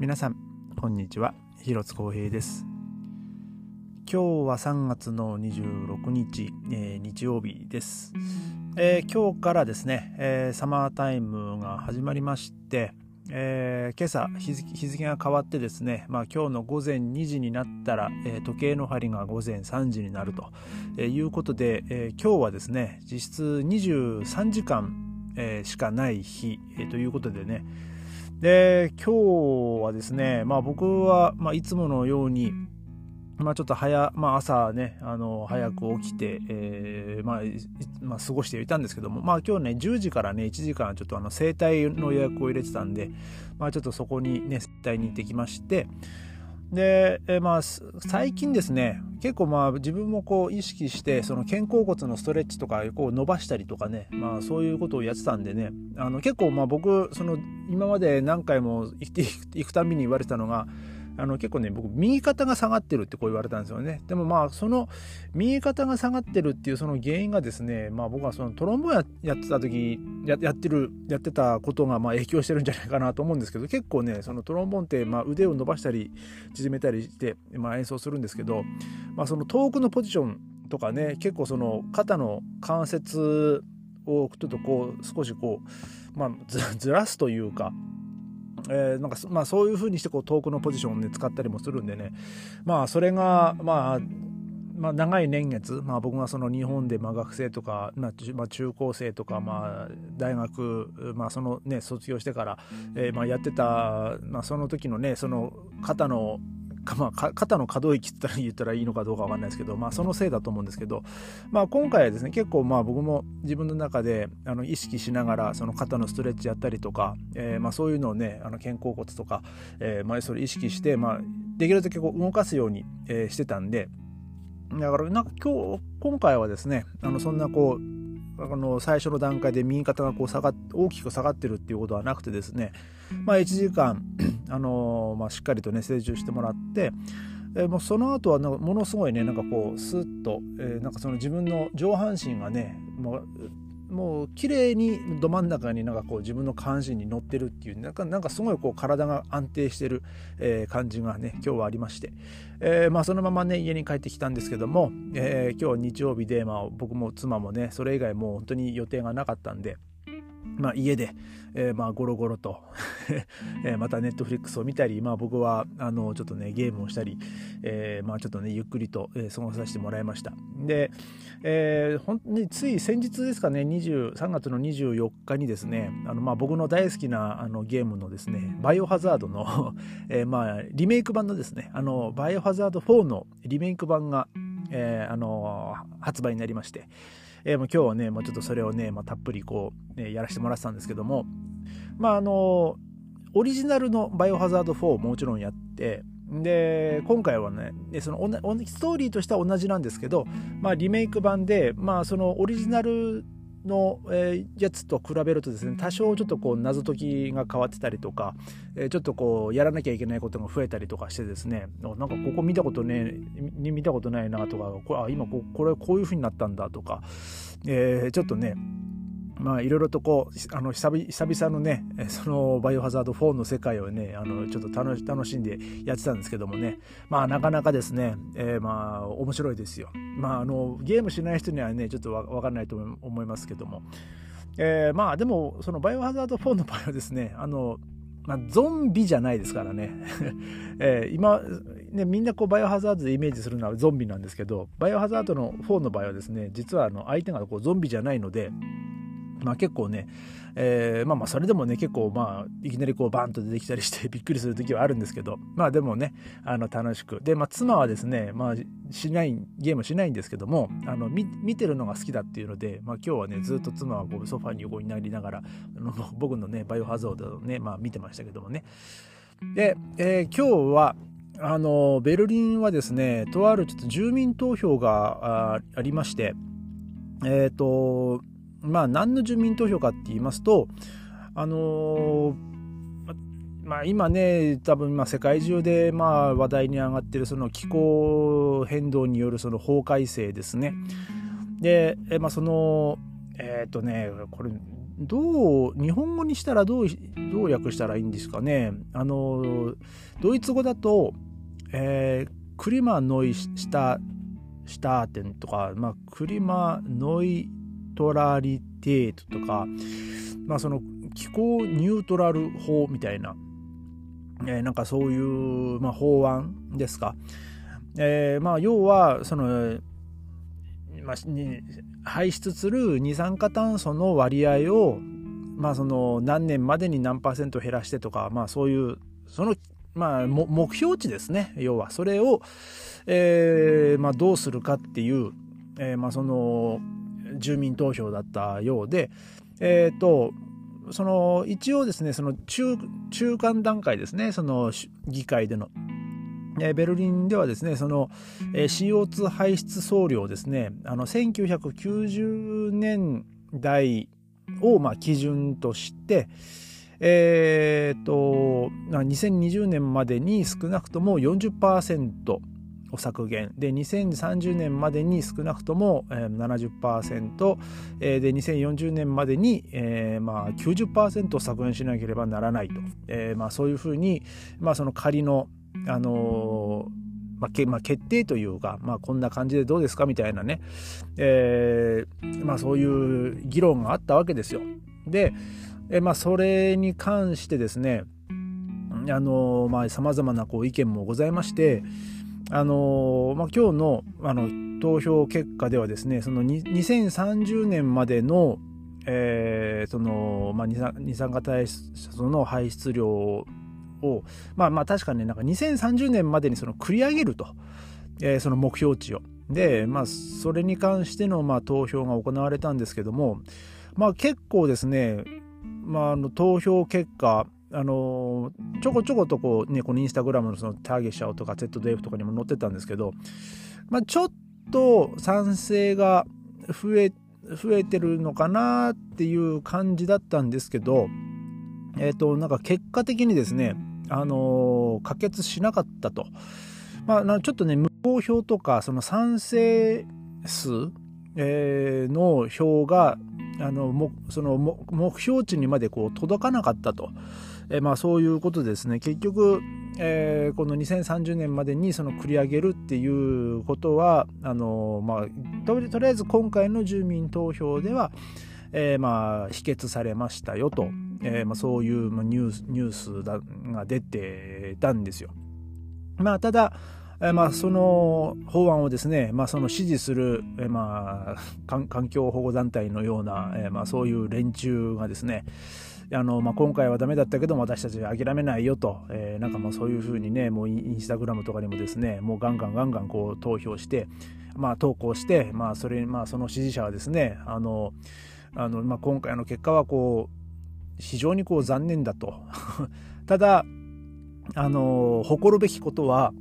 皆さんこんにちは。広津光平です。今日は3月の26日、えー、日曜日です、えー、今日からですね、えー、サマータイムが始まりまして、えー、今朝日付が変わってですね、まあ、今日の午前2時になったら、えー、時計の針が午前3時になると、えー、いうことで、えー、今日はですね実質23時間、えー、しかない日、えー、ということでねで今日はですね、まあ、僕は、まあ、いつものようにまあ、ちょっと早、まあ、朝ね、あの、早く起きて、えー、まあ、まあ、過ごしていたんですけども、まあ、今日ね、10時からね、1時間、ちょっとあの、整体の予約を入れてたんで、まあ、ちょっとそこにね、整体に行ってきまして、で、え、まあ、最近ですね、結構まあ、自分もこう、意識して、その肩甲骨のストレッチとか、こう、伸ばしたりとかね、まあ、そういうことをやってたんでね、あの、結構まあ、僕、その、今まで何回も行っていくたびに言われてたのが、あの結構ね僕右肩が下がってるってこう言われたんですよね。でもまあその右肩が下がってるっていうその原因がですねまあ僕はそのトロンボーンやってた時やってるやってたことがまあ影響してるんじゃないかなと思うんですけど結構ねそのトロンボーンってまあ腕を伸ばしたり縮めたりしてまあ演奏するんですけどまあその遠くのポジションとかね結構その肩の関節をちょっとこう少しこうまあ ずらすというかえー、なんかまあ、そういうふうにしてこう遠くのポジションを、ね、使ったりもするんでね。まあそれがまあまあ、長い年月、まあ、僕がその日本でまあ学生とか、まあ、中高生とか、まあ、大学、まあそのね、卒業してから、えー、まあやってた、まあ、その時のねその肩のまあ、肩の可動域って言ったらいいのかどうかわかんないですけど、まあ、そのせいだと思うんですけど、まあ、今回はですね結構まあ僕も自分の中であの意識しながらその肩のストレッチやったりとか、えー、まあそういうのをねあの肩甲骨とか、えー、まあそれ意識して、まあ、できるだけこう動かすように、えー、してたんでだからなんか今日今回はですねあのそんなこうあの最初の段階で右肩がこう下が大きく下がってるっていうことはなくてですね、まあ、1時間、あのまあ、しっかりとね成長してもらって、えー、もうその後はものすごいねなんかこうスッと、えー、なんかその自分の上半身がねもうもう綺麗にど真ん中になんかこう自分の関心に乗ってるっていうなんかなんかすごいこう体が安定してる、えー、感じがね今日はありまして、えー、まあそのままね家に帰ってきたんですけども、えー、今日日曜日で、まあ、僕も妻もねそれ以外もう本当に予定がなかったんで。まあ、家で、えー、まあゴロゴロと えまたネットフリックスを見たり、まあ、僕はあのちょっとねゲームをしたり、えー、まあ、ちょっとねゆっくりと、過ごさせてもらいました。で、えー、本当につい先日ですかね3月の24日にですねあの、まあ、僕の大好きなあのゲームのですねバイオハザードの えまあ、リメイク版のですねあのバイオハザード4のリメイク版が、えあの発売になりましてえー、もう今日はね、もうちょっとそれをね、まあ、たっぷりこう、ね、やらせてもらってたんですけども、まああの、オリジナルのバイオハザード4ももちろんやって、で、今回はね、そのストーリーとしては同じなんですけど、まあリメイク版で、まあそのオリジナルの、えー、やつと比べるとですね多少ちょっとこう謎解きが変わってたりとか、えー、ちょっとこうやらなきゃいけないことが増えたりとかしてですねなんかここ見たことね見たことないなとかこれあ今ここれこういう風になったんだとか、えー、ちょっとねまあいろいろとこうあの久々のねそのバイオハザード4の世界をねあのちょっと楽しんでやってたんですけどもね。まあなかなかですね、えー、まあ面白いですよ。まああのゲームしない人にはねちょっとわ分かんないと思いますけども、えー、まあでもそのバイオハザード4の場合はですねあのまあ、ゾンビじゃないですからね。えー、今、ね、みんなこうバイオハザードでイメージするのはゾンビなんですけど、バイオハザードの4の場合はですね、実はあの相手がこうゾンビじゃないので、まあ結構ね、えー、まあまあそれでもね結構まあいきなりこうバンと出てきたりして びっくりする時はあるんですけどまあでもねあの楽しく。でまあ妻はですねまあしないゲームしないんですけどもあの見てるのが好きだっていうのでまあ今日はねずっと妻はこうソファに横になりながらあの僕のねバイオハザードをねまあ見てましたけどもね。で、えー、今日はあのベルリンはですねとあるちょっと住民投票がありましてえっ、ー、とまあ何の住民投票かって言いますとあのまあ、今ね多分まあ世界中でまあ話題に上がってるその気候変動によるその法改正ですね。で、えまあ、そのえっ、ー、とねこれどう日本語にしたらどうどう訳したらいいんですかねあのドイツ語だと、えー、クリマノイシタシターテンとか、まあ、クリマノイトラリテートとか、まあ、その気候ニュートラル法みたいな、えー、なんかそういう、まあ、法案ですか。えー、まあ要はその、まあ、排出する二酸化炭素の割合を、まあ、その何年までに何パーセント減らしてとか、まあ、そういうその、まあ、目標値ですね要はそれを、えーまあ、どうするかっていう、えーまあ、その住民投票だったようで、えーと、その一応ですねその中中間段階ですねその議会での。ベルリンではですねその CO2 排出総量ですねあの1990年代をまあ基準として、えー、と2020年までに少なくとも40%を削減。で2030年までに少なくとも70%で2040年までに、えー、まあ90%削減しなければならないと、えー、まあそういうふうに、まあ、その仮のあのまあけまあ、決定というか、まあ、こんな感じでどうですかみたいなね、えーまあ、そういう議論があったわけですよ。で、えまあ、それに関してですねさまざ、まなこう意見もございまして、あのまあ、今日のあの投票結果ではですねその2030年までの、えーそのまあ、二酸化炭素の排出量をまあまあ確かになんか2030年までにその繰り上げると、えー、その目標値を。でまあそれに関してのまあ投票が行われたんですけどもまあ結構ですね、まあ、あの投票結果あのちょこちょことこうねこのインスタグラムのそのターゲシャオとか ZDF とかにも載ってたんですけど、まあ、ちょっと賛成が増え増えてるのかなっていう感じだったんですけどえっ、ー、となんか結果的にですねあの可決しなかったと。まあ、ちょっとね無効票とかその賛成数、えー、の票があのもその目標値にまでこう届かなかったと、え、まあ、そういうことですね結局、えー、この2030年までにその繰り上げるっていうことはあの、まあ、とりあえず今回の住民投票では、えー、まあ否決されましたよと、えー、まあ、そういうニュースニュースが出てたんですよ。まあ、ただ、え、まあ、その法案をですね、まあ、その支持する、え、まあ、環境保護団体のような、え、まあ、そういう連中がですねあの、まあ、今回はダメだったけども私たちは諦めないよと、えー、なんかもうそういうふうにねもうインスタグラムとかにもですねもうガンガンガンガンこう投票して、まあ、投稿して、まあ、それまあ、その支持者はですねあのあの、まあ、今回の結果はこう非常にこう残念だと。ただあの誇るべきことは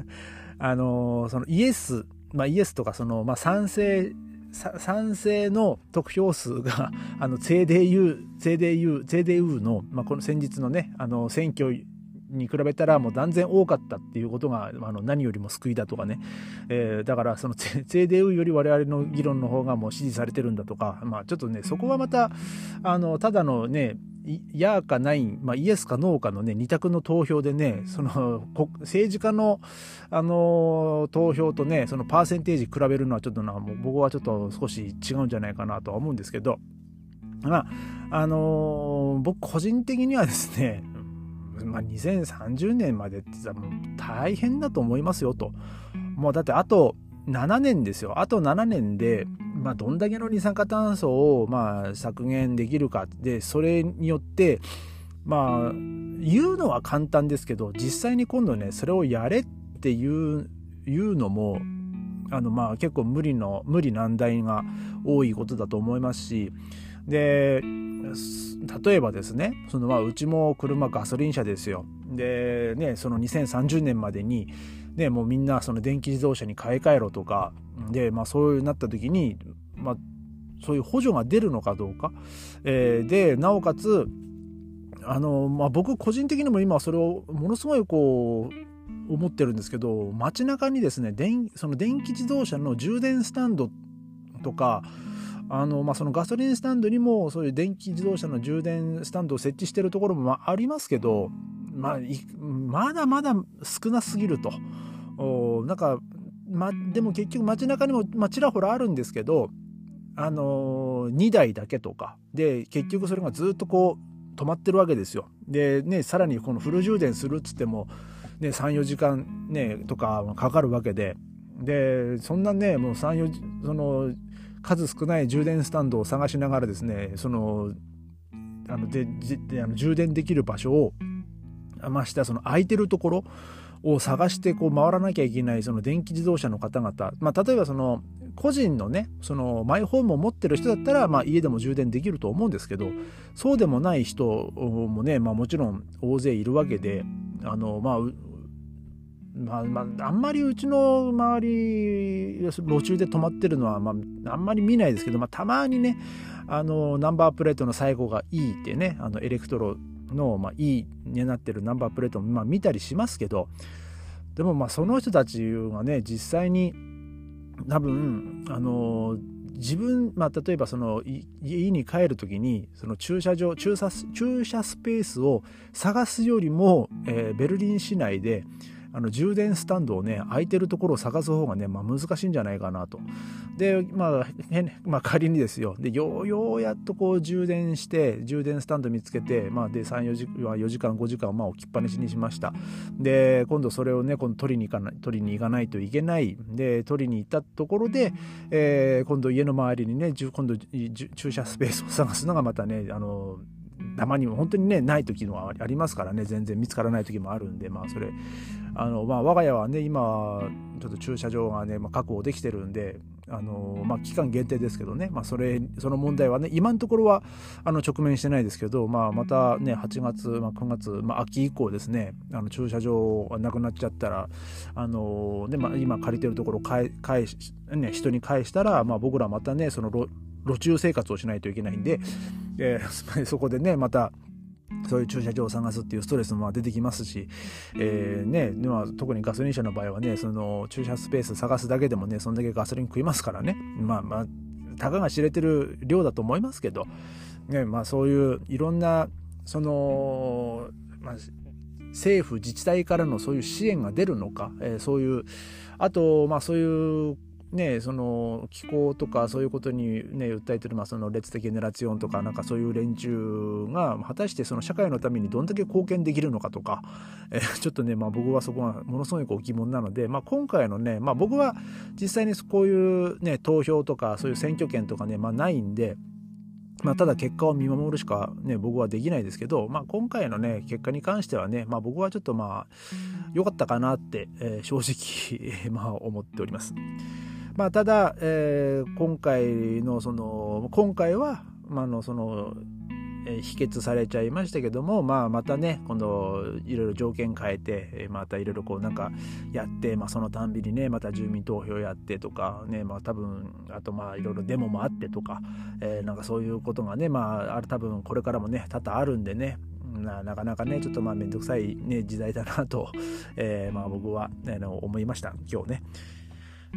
あのそのイエス、まあ、イエスとかその、まあ、賛成賛成の得票数が あの CDU, CDU, CDU の、まあ、この先日のねあの選挙に比べたらもう断然多かったっていうことがあの何よりも救いだとかね、えー、だからその CDU より我々の議論の方がもう支持されてるんだとか、まあ、ちょっとねそこはまたあのただのねやかない、まあ、イエスかノーかのね二択の投票でねその政治家の、あの投票とねそのパーセンテージ比べるのはちょっとなもう僕はちょっと少し違うんじゃないかなとは思うんですけど。まああのー、僕個人的にはですねまあ、2030年までってさもう大変だと思いますよと。もうだってあと7年ですよ。あと7年で、まあ、どんだけの二酸化炭素をまあ削減できるかでそれによってまあ言うのは簡単ですけど実際に今度ねそれをやれっていう言うのもあのまあ結構無理の無理難題が多いことだと思いますしで例えばですねそのまあうちも車ガソリン車ですよ。でねその2030年までにねもうみんなその電気自動車に買い替えろとかでまあそういうなった時にまあそういう補助が出るのかどうか、えー、でなおかつあの、まあ、僕個人的にも今それをものすごいこう思ってるんですけど街中にですね電その電気自動車の充電スタンドとかあのまあ、そのガソリンスタンドにもそういう電気自動車の充電スタンドを設置してるところもあありますけど、まあ、まだまだ少なすぎると。なんか、ま、でも結局街中にも、ま、ちらほらあるんですけど、あのー、2台だけとかで結局それがずっとこう止まってるわけですよ。でねさらにこのフル充電するっつっても、ね、34時間、ね、とかかかるわけででそんなねもう34その数少ない充電スタンドを探しながらですねそのあのでであの充電できる場所をましてその空いてるところを探してこう回らなきゃいけないその電気自動車の方々、まあ、例えばその個人のねそのマイホームを持ってる人だったら、まあ、家でも充電できると思うんですけどそうでもない人もね、まあ、もちろん大勢いるわけであのまあまあまあ、あんまりうちの周り路中で止まってるのは、まあ、あんまり見ないですけど、まあ、たまにねあのナンバープレートの最後が E ってねあのエレクトロの、まあ、E になってるナンバープレートも、まあ、見たりしますけどでもまあその人たちがね実際に多分あの自分、まあ、例えばその家に帰る時にその駐車場駐車駐車スペースを探すよりも、えー、ベルリン市内であの充電スタンドをね空いてるところを探す方がね、まあ、難しいんじゃないかなと。でまあ、まあ、仮にですよ。でようやっとこう充電して充電スタンド見つけて、まあ、で34時 ,4 時間5時間まあ置きっぱなしにしました。で今度それをね今度取りに行かない取りに行かないといけない。で取りに行ったところで、えー、今度家の周りにね今度駐車スペースを探すのがまたねあのたまにも本当にねない時のはありますからね。全然見つからない時もあるんでまあそれ。あのまあ我が家はね今ちょっと駐車場がね、まあ、確保できてるんであのまあ期間限定ですけどね、まあ、それその問題はね今のところはあの直面してないですけど、まあ、またね8月、まあ、9月、まあ、秋以降ですねあの駐車場がなくなっちゃったらあので、まあ、今借りてるところ返返し、ね、人に返したら、まあ、僕らまたねその路中生活をしないといけないんで、えー、そこでねまたそういう駐車場を探すっていうストレスも出てきますし、えーねまあ、特にガソリン車の場合はねその駐車スペース探すだけでもねそんだけガソリン食いますからね。まあまあたかが知れてる量だと思いますけど、ねまあ、そういういろんなその、まあ、政府自治体からのそういう支援が出るのか、えー、そういうあと、まあ、そういうね、その気候とかそういうことに、ね、訴えてる、まあ、その列的ネラツィオンとかなんかそういう連中が果たしてその社会のためにどんだけ貢献できるのかとか、えー、ちょっとね、まあ、僕はそこはものすごいこう疑問なので、まあ、今回のね、まあ、僕は実際にこういう、ね、投票とかそういう選挙権とかね、まあ、ないんで。まあ、ただ結果を見守るしかね僕はできないですけど、まあ、今回のね結果に関してはね、まあ、僕はちょっとまあ良かったかなって、えー、正直まあ思っております。まあ、ただ、えー、今回のその今回は、まあのその否決されちゃいましたけども、まあ、またね今度いろいろ条件変えてまたいろいろこうなんかやって、まあ、そのたんびにねまた住民投票やってとかねまあ多分あとまあいろいろデモもあってとか、えー、なんかそういうことがねまあある多分これからもね多々あるんでねななかなかねちょっとまあ面倒くさい、ね、時代だなと、えー、まあ僕は、ね、思いました今日ね。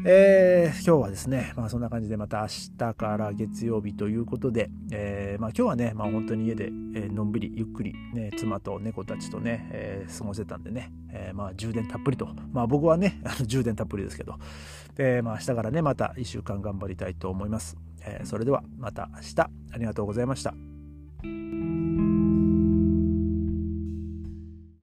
えー、今日はですね、まあそんな感じでまた明日から月曜日ということで、えー、まあ今日はね、まあ本当に家で、のんびりゆっくり、ね、妻と猫たちとね、えー、過ごせたんでね、え、まあ充電たっぷりと、まあ僕はね、充電たっぷりですけど、え、まあ明日からね、また1週間頑張りたいと思います。え、それではまた明日、ありがとうございました。